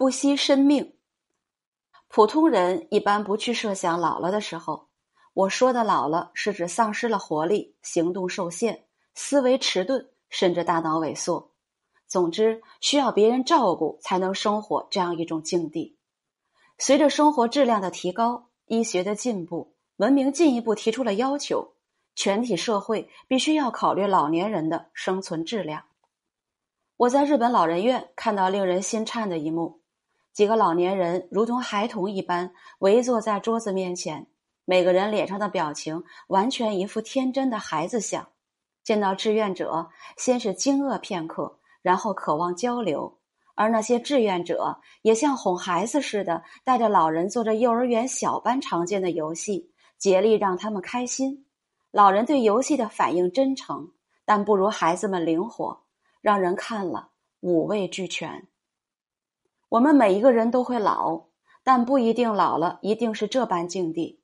不惜生命。普通人一般不去设想老了的时候。我说的老了，是指丧失了活力，行动受限，思维迟钝，甚至大脑萎缩。总之，需要别人照顾才能生活这样一种境地。随着生活质量的提高，医学的进步，文明进一步提出了要求：全体社会必须要考虑老年人的生存质量。我在日本老人院看到令人心颤的一幕：几个老年人如同孩童一般围坐在桌子面前。每个人脸上的表情完全一副天真的孩子相，见到志愿者，先是惊愕片刻，然后渴望交流，而那些志愿者也像哄孩子似的，带着老人做着幼儿园小班常见的游戏，竭力让他们开心。老人对游戏的反应真诚，但不如孩子们灵活，让人看了五味俱全。我们每一个人都会老，但不一定老了一定是这般境地。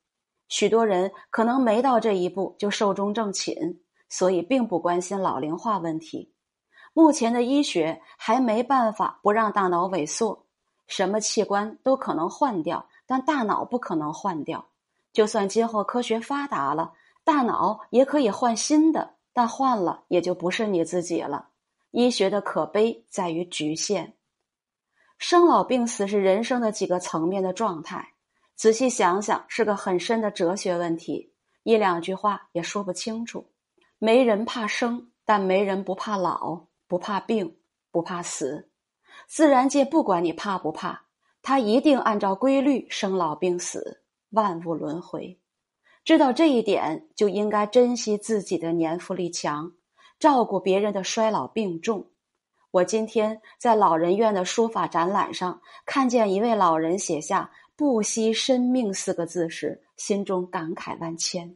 许多人可能没到这一步就寿终正寝，所以并不关心老龄化问题。目前的医学还没办法不让大脑萎缩，什么器官都可能换掉，但大脑不可能换掉。就算今后科学发达了，大脑也可以换新的，但换了也就不是你自己了。医学的可悲在于局限。生老病死是人生的几个层面的状态。仔细想想，是个很深的哲学问题，一两句话也说不清楚。没人怕生，但没人不怕老，不怕病，不怕死。自然界不管你怕不怕，它一定按照规律生老病死，万物轮回。知道这一点，就应该珍惜自己的年富力强，照顾别人的衰老病重。我今天在老人院的书法展览上，看见一位老人写下。不惜生命四个字时，心中感慨万千。